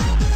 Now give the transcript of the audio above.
Wow.